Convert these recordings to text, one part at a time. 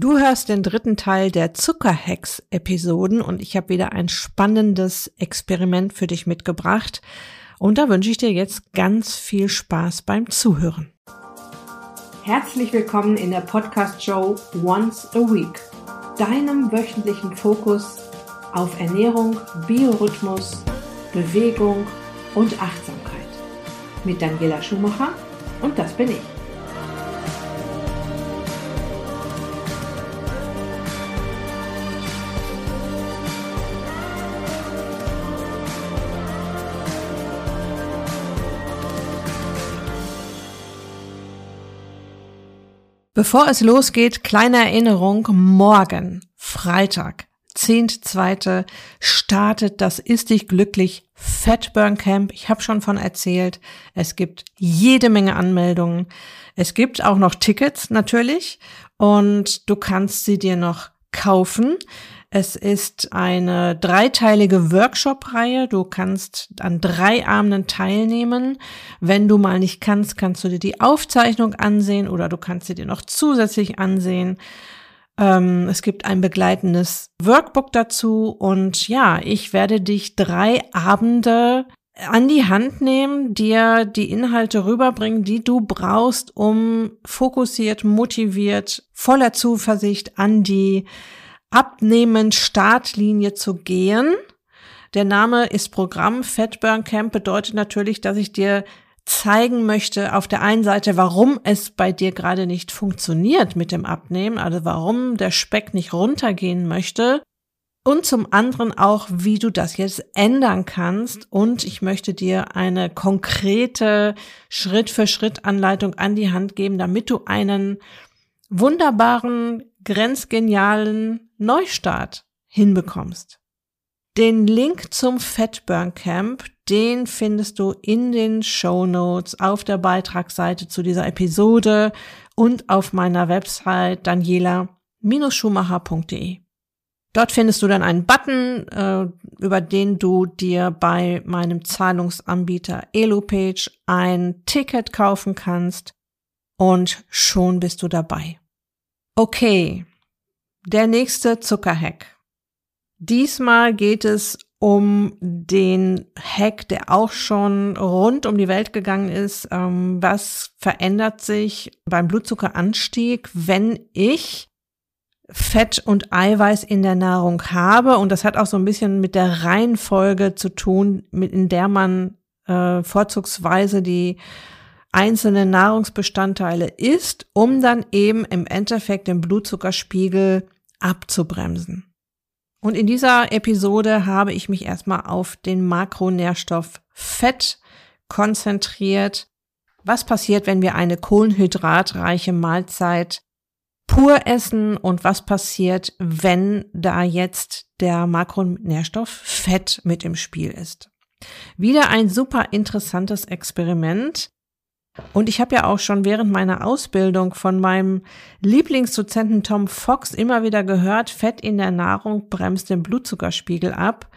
Du hörst den dritten Teil der Zuckerhex-Episoden und ich habe wieder ein spannendes Experiment für dich mitgebracht. Und da wünsche ich dir jetzt ganz viel Spaß beim Zuhören. Herzlich willkommen in der Podcast-Show Once a Week, deinem wöchentlichen Fokus auf Ernährung, Biorhythmus, Bewegung und Achtsamkeit. Mit Daniela Schumacher und das bin ich. Bevor es losgeht, kleine Erinnerung, morgen, Freitag, 10.2. startet das Ist dich glücklich Fatburn Camp. Ich habe schon von erzählt. Es gibt jede Menge Anmeldungen. Es gibt auch noch Tickets natürlich und du kannst sie dir noch kaufen. Es ist eine dreiteilige Workshop-Reihe. Du kannst an drei Abenden teilnehmen. Wenn du mal nicht kannst, kannst du dir die Aufzeichnung ansehen oder du kannst sie dir noch zusätzlich ansehen. Ähm, es gibt ein begleitendes Workbook dazu und ja, ich werde dich drei Abende an die Hand nehmen, dir die Inhalte rüberbringen, die du brauchst, um fokussiert, motiviert, voller Zuversicht an die abnehmend Startlinie zu gehen. Der Name ist Programm. Fatburn Camp bedeutet natürlich, dass ich dir zeigen möchte, auf der einen Seite, warum es bei dir gerade nicht funktioniert mit dem Abnehmen, also warum der Speck nicht runtergehen möchte. Und zum anderen auch, wie du das jetzt ändern kannst. Und ich möchte dir eine konkrete Schritt-für-Schritt-Anleitung an die Hand geben, damit du einen wunderbaren, grenzgenialen Neustart hinbekommst. Den Link zum Fatburn Camp, den findest du in den Show Notes auf der Beitragsseite zu dieser Episode und auf meiner Website daniela-schumacher.de. Dort findest du dann einen Button, äh, über den du dir bei meinem Zahlungsanbieter EloPage ein Ticket kaufen kannst und schon bist du dabei. Okay, der nächste Zuckerhack. Diesmal geht es um den Hack, der auch schon rund um die Welt gegangen ist. Ähm, was verändert sich beim Blutzuckeranstieg, wenn ich Fett und Eiweiß in der Nahrung habe? Und das hat auch so ein bisschen mit der Reihenfolge zu tun, in der man äh, vorzugsweise die einzelnen Nahrungsbestandteile isst, um dann eben im Endeffekt den Blutzuckerspiegel abzubremsen. Und in dieser Episode habe ich mich erstmal auf den Makronährstoff Fett konzentriert. Was passiert, wenn wir eine kohlenhydratreiche Mahlzeit pur essen und was passiert, wenn da jetzt der Makronährstoff Fett mit im Spiel ist? Wieder ein super interessantes Experiment. Und ich habe ja auch schon während meiner Ausbildung von meinem Lieblingsdozenten Tom Fox immer wieder gehört, Fett in der Nahrung bremst den Blutzuckerspiegel ab.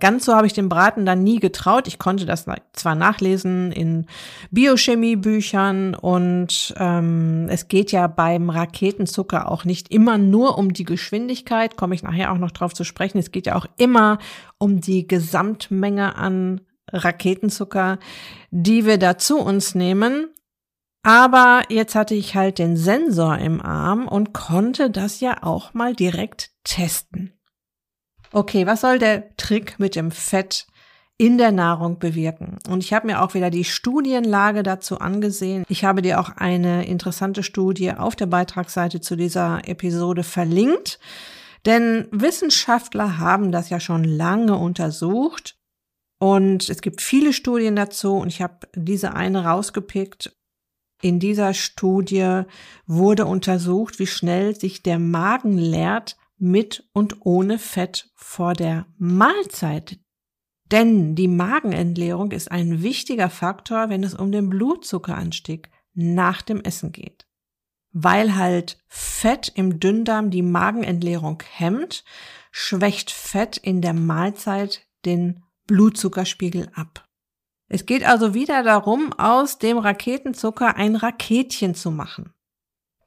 Ganz so habe ich den Braten dann nie getraut. Ich konnte das zwar nachlesen in Biochemiebüchern und ähm, es geht ja beim Raketenzucker auch nicht immer nur um die Geschwindigkeit, komme ich nachher auch noch drauf zu sprechen. Es geht ja auch immer um die Gesamtmenge an Raketenzucker, die wir da zu uns nehmen. Aber jetzt hatte ich halt den Sensor im Arm und konnte das ja auch mal direkt testen. Okay, was soll der Trick mit dem Fett in der Nahrung bewirken? Und ich habe mir auch wieder die Studienlage dazu angesehen. Ich habe dir auch eine interessante Studie auf der Beitragsseite zu dieser Episode verlinkt. Denn Wissenschaftler haben das ja schon lange untersucht und es gibt viele Studien dazu und ich habe diese eine rausgepickt. In dieser Studie wurde untersucht, wie schnell sich der Magen leert mit und ohne Fett vor der Mahlzeit. Denn die Magenentleerung ist ein wichtiger Faktor, wenn es um den Blutzuckeranstieg nach dem Essen geht. Weil halt Fett im Dünndarm die Magenentleerung hemmt, schwächt Fett in der Mahlzeit den Blutzuckerspiegel ab. Es geht also wieder darum, aus dem Raketenzucker ein Raketchen zu machen.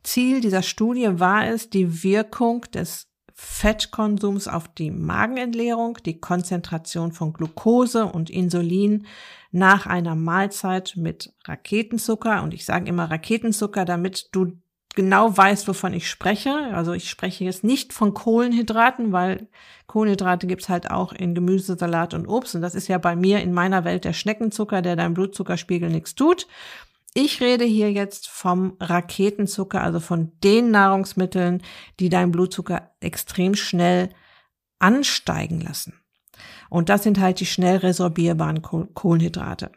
Ziel dieser Studie war es, die Wirkung des Fettkonsums auf die Magenentleerung, die Konzentration von Glucose und Insulin nach einer Mahlzeit mit Raketenzucker. Und ich sage immer Raketenzucker, damit du genau weißt, wovon ich spreche. Also ich spreche jetzt nicht von Kohlenhydraten, weil Kohlenhydrate gibt's halt auch in Gemüse, Salat und Obst. Und das ist ja bei mir in meiner Welt der Schneckenzucker, der deinem Blutzuckerspiegel nichts tut. Ich rede hier jetzt vom Raketenzucker, also von den Nahrungsmitteln, die deinen Blutzucker extrem schnell ansteigen lassen. Und das sind halt die schnell resorbierbaren Kohlenhydrate.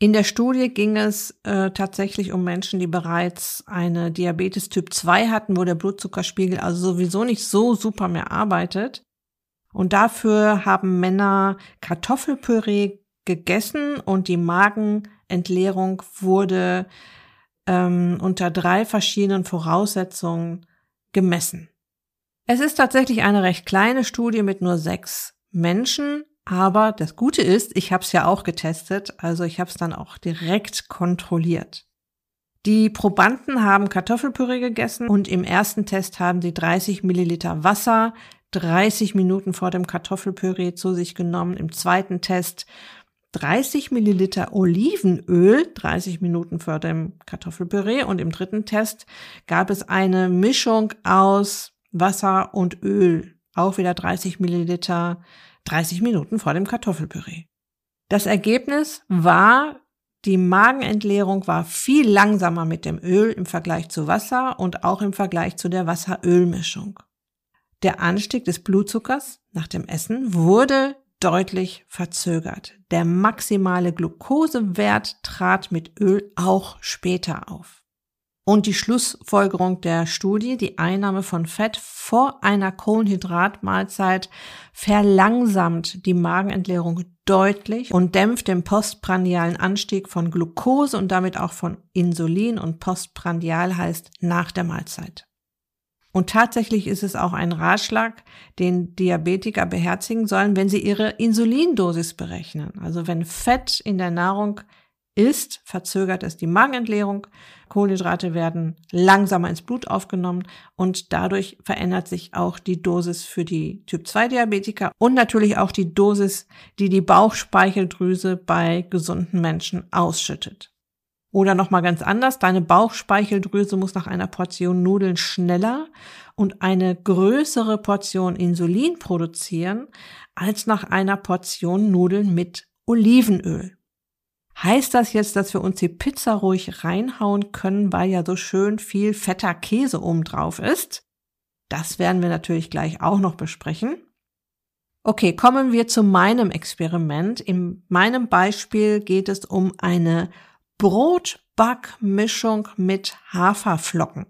In der Studie ging es äh, tatsächlich um Menschen, die bereits eine Diabetes Typ 2 hatten, wo der Blutzuckerspiegel also sowieso nicht so super mehr arbeitet. Und dafür haben Männer Kartoffelpüree gegessen und die Magenentleerung wurde ähm, unter drei verschiedenen Voraussetzungen gemessen. Es ist tatsächlich eine recht kleine Studie mit nur sechs Menschen, aber das Gute ist, ich habe es ja auch getestet, also ich habe es dann auch direkt kontrolliert. Die Probanden haben Kartoffelpüree gegessen und im ersten Test haben sie 30 Milliliter Wasser 30 Minuten vor dem Kartoffelpüree zu sich genommen. Im zweiten Test 30 Milliliter Olivenöl 30 Minuten vor dem Kartoffelpüree und im dritten Test gab es eine Mischung aus Wasser und Öl, auch wieder 30 Milliliter 30 Minuten vor dem Kartoffelpüree. Das Ergebnis war, die Magenentleerung war viel langsamer mit dem Öl im Vergleich zu Wasser und auch im Vergleich zu der Wasser-Öl-Mischung. Der Anstieg des Blutzuckers nach dem Essen wurde deutlich verzögert. Der maximale Glukosewert trat mit Öl auch später auf. Und die Schlussfolgerung der Studie, die Einnahme von Fett vor einer Kohlenhydratmahlzeit verlangsamt die Magenentleerung deutlich und dämpft den postprandialen Anstieg von Glucose und damit auch von Insulin und postprandial heißt nach der Mahlzeit. Und tatsächlich ist es auch ein Ratschlag, den Diabetiker beherzigen sollen, wenn sie ihre Insulindosis berechnen. Also wenn Fett in der Nahrung ist, verzögert es die Magenentleerung, Kohlenhydrate werden langsamer ins Blut aufgenommen und dadurch verändert sich auch die Dosis für die Typ-2-Diabetiker und natürlich auch die Dosis, die die Bauchspeicheldrüse bei gesunden Menschen ausschüttet. Oder nochmal ganz anders, deine Bauchspeicheldrüse muss nach einer Portion Nudeln schneller und eine größere Portion Insulin produzieren als nach einer Portion Nudeln mit Olivenöl. Heißt das jetzt, dass wir uns die Pizza ruhig reinhauen können, weil ja so schön viel fetter Käse oben drauf ist? Das werden wir natürlich gleich auch noch besprechen. Okay, kommen wir zu meinem Experiment. In meinem Beispiel geht es um eine Brotbackmischung mit Haferflocken.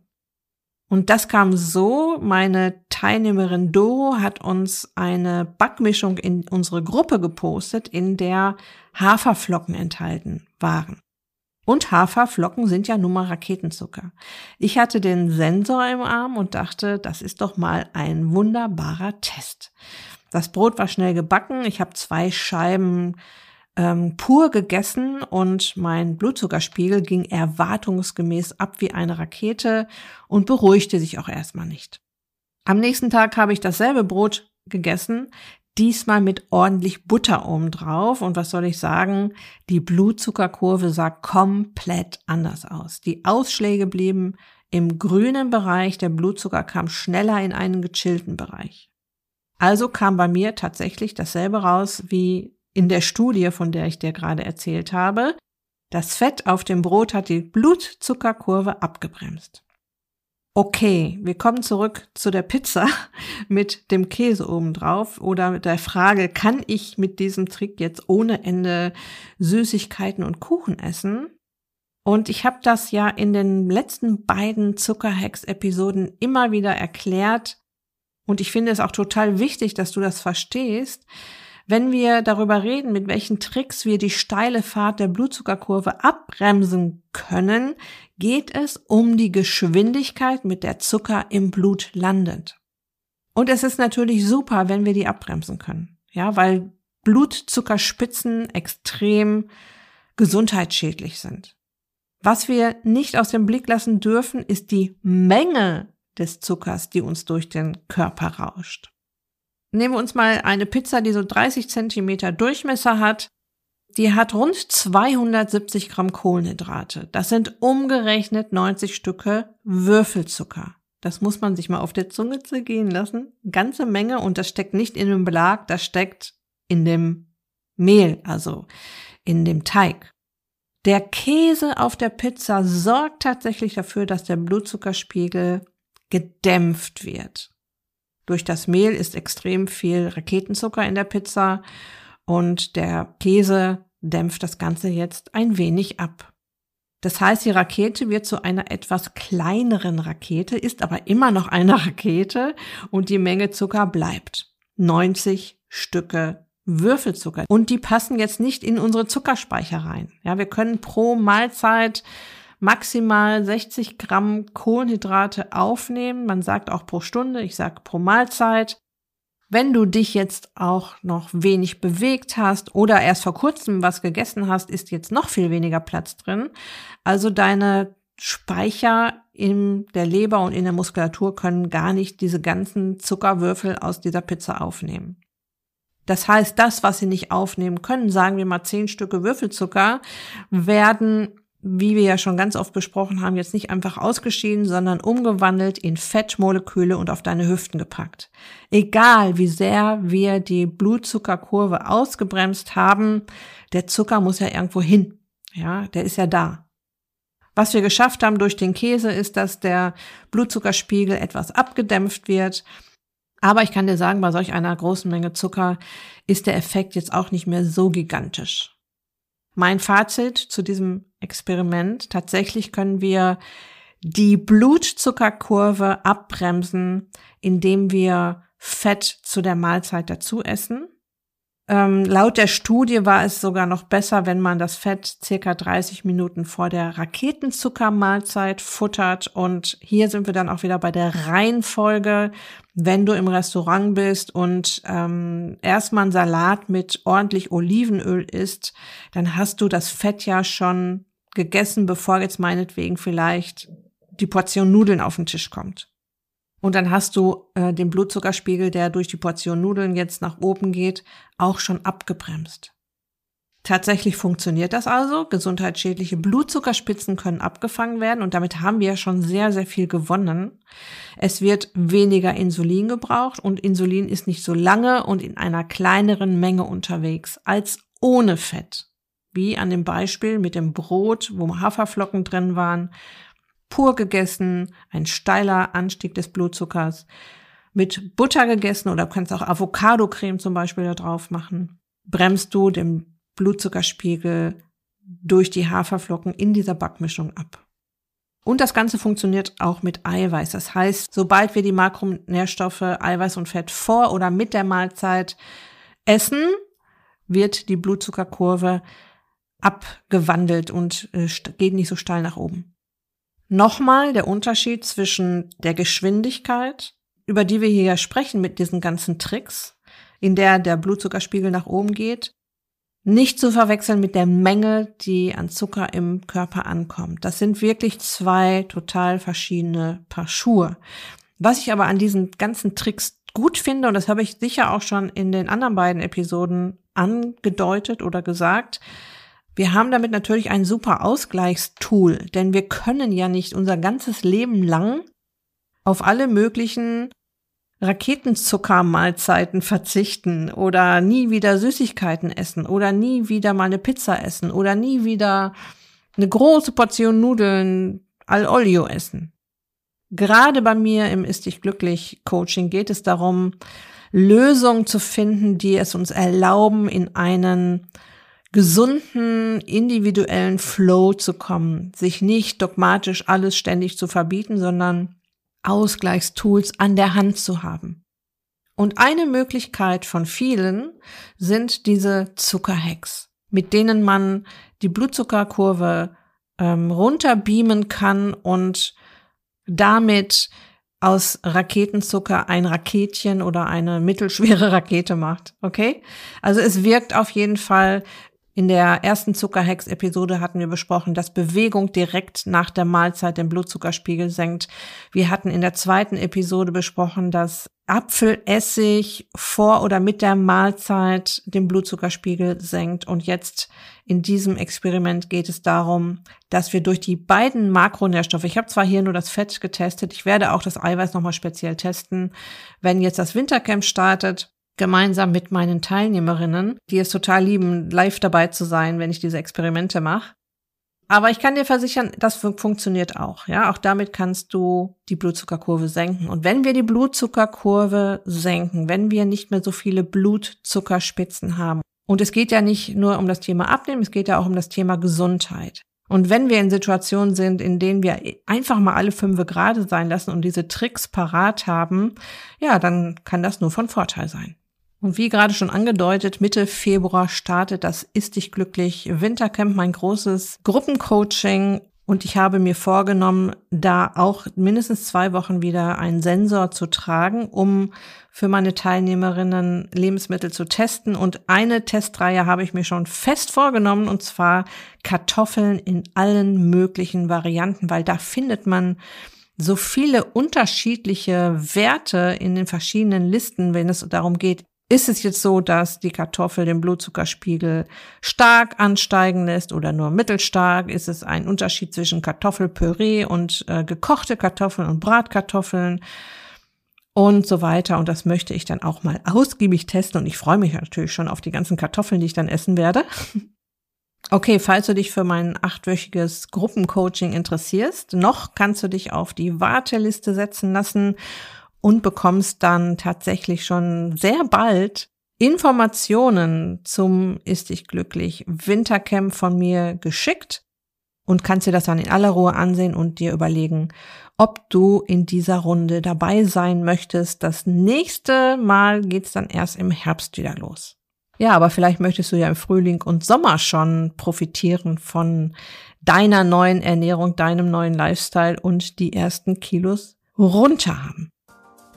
Und das kam so, meine Teilnehmerin Doro hat uns eine Backmischung in unsere Gruppe gepostet, in der Haferflocken enthalten waren. Und Haferflocken sind ja nun mal Raketenzucker. Ich hatte den Sensor im Arm und dachte, das ist doch mal ein wunderbarer Test. Das Brot war schnell gebacken. Ich habe zwei Scheiben ähm, pur gegessen und mein Blutzuckerspiegel ging erwartungsgemäß ab wie eine Rakete und beruhigte sich auch erstmal nicht. Am nächsten Tag habe ich dasselbe Brot gegessen, diesmal mit ordentlich Butter oben drauf. Und was soll ich sagen? Die Blutzuckerkurve sah komplett anders aus. Die Ausschläge blieben im grünen Bereich, der Blutzucker kam schneller in einen gechillten Bereich. Also kam bei mir tatsächlich dasselbe raus wie in der Studie, von der ich dir gerade erzählt habe. Das Fett auf dem Brot hat die Blutzuckerkurve abgebremst. Okay, wir kommen zurück zu der Pizza mit dem Käse obendrauf oder mit der Frage, kann ich mit diesem Trick jetzt ohne Ende Süßigkeiten und Kuchen essen? Und ich habe das ja in den letzten beiden Zuckerhex-Episoden immer wieder erklärt. Und ich finde es auch total wichtig, dass du das verstehst, wenn wir darüber reden, mit welchen Tricks wir die steile Fahrt der Blutzuckerkurve abbremsen können, geht es um die Geschwindigkeit, mit der Zucker im Blut landet. Und es ist natürlich super, wenn wir die abbremsen können. Ja, weil Blutzuckerspitzen extrem gesundheitsschädlich sind. Was wir nicht aus dem Blick lassen dürfen, ist die Menge des Zuckers, die uns durch den Körper rauscht. Nehmen wir uns mal eine Pizza, die so 30 Zentimeter Durchmesser hat. Die hat rund 270 Gramm Kohlenhydrate. Das sind umgerechnet 90 Stücke Würfelzucker. Das muss man sich mal auf der Zunge zergehen lassen. Ganze Menge und das steckt nicht in dem Belag, das steckt in dem Mehl, also in dem Teig. Der Käse auf der Pizza sorgt tatsächlich dafür, dass der Blutzuckerspiegel gedämpft wird. Durch das Mehl ist extrem viel Raketenzucker in der Pizza und der Käse dämpft das Ganze jetzt ein wenig ab. Das heißt, die Rakete wird zu einer etwas kleineren Rakete, ist aber immer noch eine Rakete und die Menge Zucker bleibt. 90 Stücke Würfelzucker. Und die passen jetzt nicht in unsere Zuckerspeicher rein. Ja, wir können pro Mahlzeit maximal 60 Gramm Kohlenhydrate aufnehmen. Man sagt auch pro Stunde, ich sage pro Mahlzeit. Wenn du dich jetzt auch noch wenig bewegt hast oder erst vor kurzem was gegessen hast, ist jetzt noch viel weniger Platz drin. Also deine Speicher in der Leber und in der Muskulatur können gar nicht diese ganzen Zuckerwürfel aus dieser Pizza aufnehmen. Das heißt, das, was sie nicht aufnehmen können, sagen wir mal zehn Stücke Würfelzucker, werden, wie wir ja schon ganz oft besprochen haben, jetzt nicht einfach ausgeschieden, sondern umgewandelt in Fettmoleküle und auf deine Hüften gepackt. Egal, wie sehr wir die Blutzuckerkurve ausgebremst haben, der Zucker muss ja irgendwo hin. Ja, der ist ja da. Was wir geschafft haben durch den Käse ist, dass der Blutzuckerspiegel etwas abgedämpft wird aber ich kann dir sagen, bei solch einer großen Menge Zucker ist der Effekt jetzt auch nicht mehr so gigantisch. Mein Fazit zu diesem Experiment, tatsächlich können wir die Blutzuckerkurve abbremsen, indem wir Fett zu der Mahlzeit dazu essen. Ähm, laut der Studie war es sogar noch besser, wenn man das Fett circa 30 Minuten vor der Raketenzuckermahlzeit futtert. Und hier sind wir dann auch wieder bei der Reihenfolge. Wenn du im Restaurant bist und ähm, erstmal ein Salat mit ordentlich Olivenöl isst, dann hast du das Fett ja schon gegessen, bevor jetzt meinetwegen vielleicht die Portion Nudeln auf den Tisch kommt. Und dann hast du äh, den Blutzuckerspiegel, der durch die Portion Nudeln jetzt nach oben geht, auch schon abgebremst. Tatsächlich funktioniert das also. Gesundheitsschädliche Blutzuckerspitzen können abgefangen werden und damit haben wir schon sehr, sehr viel gewonnen. Es wird weniger Insulin gebraucht und Insulin ist nicht so lange und in einer kleineren Menge unterwegs als ohne Fett. Wie an dem Beispiel mit dem Brot, wo Haferflocken drin waren pur gegessen, ein steiler Anstieg des Blutzuckers, mit Butter gegessen oder kannst auch Avocado-Creme zum Beispiel da drauf machen, bremst du den Blutzuckerspiegel durch die Haferflocken in dieser Backmischung ab. Und das Ganze funktioniert auch mit Eiweiß. Das heißt, sobald wir die Makronährstoffe Eiweiß und Fett vor oder mit der Mahlzeit essen, wird die Blutzuckerkurve abgewandelt und äh, geht nicht so steil nach oben. Nochmal der Unterschied zwischen der Geschwindigkeit, über die wir hier sprechen mit diesen ganzen Tricks, in der der Blutzuckerspiegel nach oben geht, nicht zu verwechseln mit der Menge, die an Zucker im Körper ankommt. Das sind wirklich zwei total verschiedene Paar Schuhe. Was ich aber an diesen ganzen Tricks gut finde, und das habe ich sicher auch schon in den anderen beiden Episoden angedeutet oder gesagt, wir haben damit natürlich ein super Ausgleichstool, denn wir können ja nicht unser ganzes Leben lang auf alle möglichen Raketenzuckermahlzeiten verzichten oder nie wieder Süßigkeiten essen oder nie wieder mal eine Pizza essen oder nie wieder eine große Portion Nudeln al Olio essen. Gerade bei mir im Ist dich glücklich Coaching geht es darum, Lösungen zu finden, die es uns erlauben, in einen gesunden, individuellen Flow zu kommen, sich nicht dogmatisch alles ständig zu verbieten, sondern Ausgleichstools an der Hand zu haben. Und eine Möglichkeit von vielen sind diese Zuckerhacks, mit denen man die Blutzuckerkurve ähm, runterbeamen kann und damit aus Raketenzucker ein Raketchen oder eine mittelschwere Rakete macht. Okay? Also es wirkt auf jeden Fall In der ersten Zuckerhex-Episode hatten wir besprochen, dass Bewegung direkt nach der Mahlzeit den Blutzuckerspiegel senkt. Wir hatten in der zweiten Episode besprochen, dass Apfelessig vor oder mit der Mahlzeit den Blutzuckerspiegel senkt. Und jetzt in diesem Experiment geht es darum, dass wir durch die beiden Makronährstoffe, ich habe zwar hier nur das Fett getestet, ich werde auch das Eiweiß nochmal speziell testen, wenn jetzt das Wintercamp startet, gemeinsam mit meinen Teilnehmerinnen, die es total lieben, live dabei zu sein, wenn ich diese Experimente mache. Aber ich kann dir versichern, das funktioniert auch. Ja, auch damit kannst du die Blutzuckerkurve senken. Und wenn wir die Blutzuckerkurve senken, wenn wir nicht mehr so viele Blutzuckerspitzen haben, und es geht ja nicht nur um das Thema Abnehmen, es geht ja auch um das Thema Gesundheit. Und wenn wir in Situationen sind, in denen wir einfach mal alle fünf gerade sein lassen und diese Tricks parat haben, ja, dann kann das nur von Vorteil sein. Und wie gerade schon angedeutet, Mitte Februar startet das Ist dich glücklich Wintercamp, mein großes Gruppencoaching. Und ich habe mir vorgenommen, da auch mindestens zwei Wochen wieder einen Sensor zu tragen, um für meine Teilnehmerinnen Lebensmittel zu testen. Und eine Testreihe habe ich mir schon fest vorgenommen, und zwar Kartoffeln in allen möglichen Varianten, weil da findet man so viele unterschiedliche Werte in den verschiedenen Listen, wenn es darum geht, ist es jetzt so, dass die Kartoffel den Blutzuckerspiegel stark ansteigen lässt oder nur mittelstark? Ist es ein Unterschied zwischen Kartoffelpüree und äh, gekochte Kartoffeln und Bratkartoffeln? Und so weiter. Und das möchte ich dann auch mal ausgiebig testen. Und ich freue mich natürlich schon auf die ganzen Kartoffeln, die ich dann essen werde. Okay, falls du dich für mein achtwöchiges Gruppencoaching interessierst, noch kannst du dich auf die Warteliste setzen lassen und bekommst dann tatsächlich schon sehr bald Informationen zum Ist dich glücklich Wintercamp von mir geschickt und kannst dir das dann in aller Ruhe ansehen und dir überlegen, ob du in dieser Runde dabei sein möchtest. Das nächste Mal geht's dann erst im Herbst wieder los. Ja, aber vielleicht möchtest du ja im Frühling und Sommer schon profitieren von deiner neuen Ernährung, deinem neuen Lifestyle und die ersten Kilos runter haben.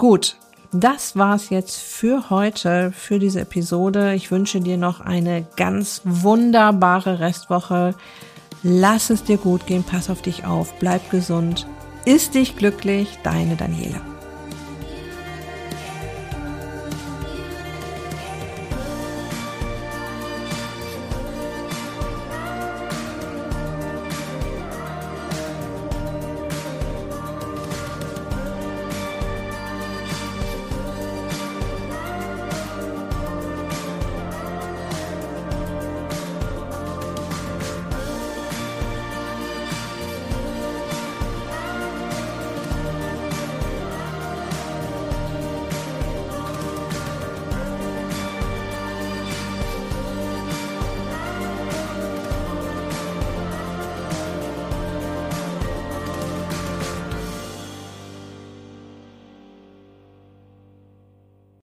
Gut, das war's jetzt für heute, für diese Episode. Ich wünsche dir noch eine ganz wunderbare Restwoche. Lass es dir gut gehen, pass auf dich auf, bleib gesund. Ist dich glücklich, deine Daniela.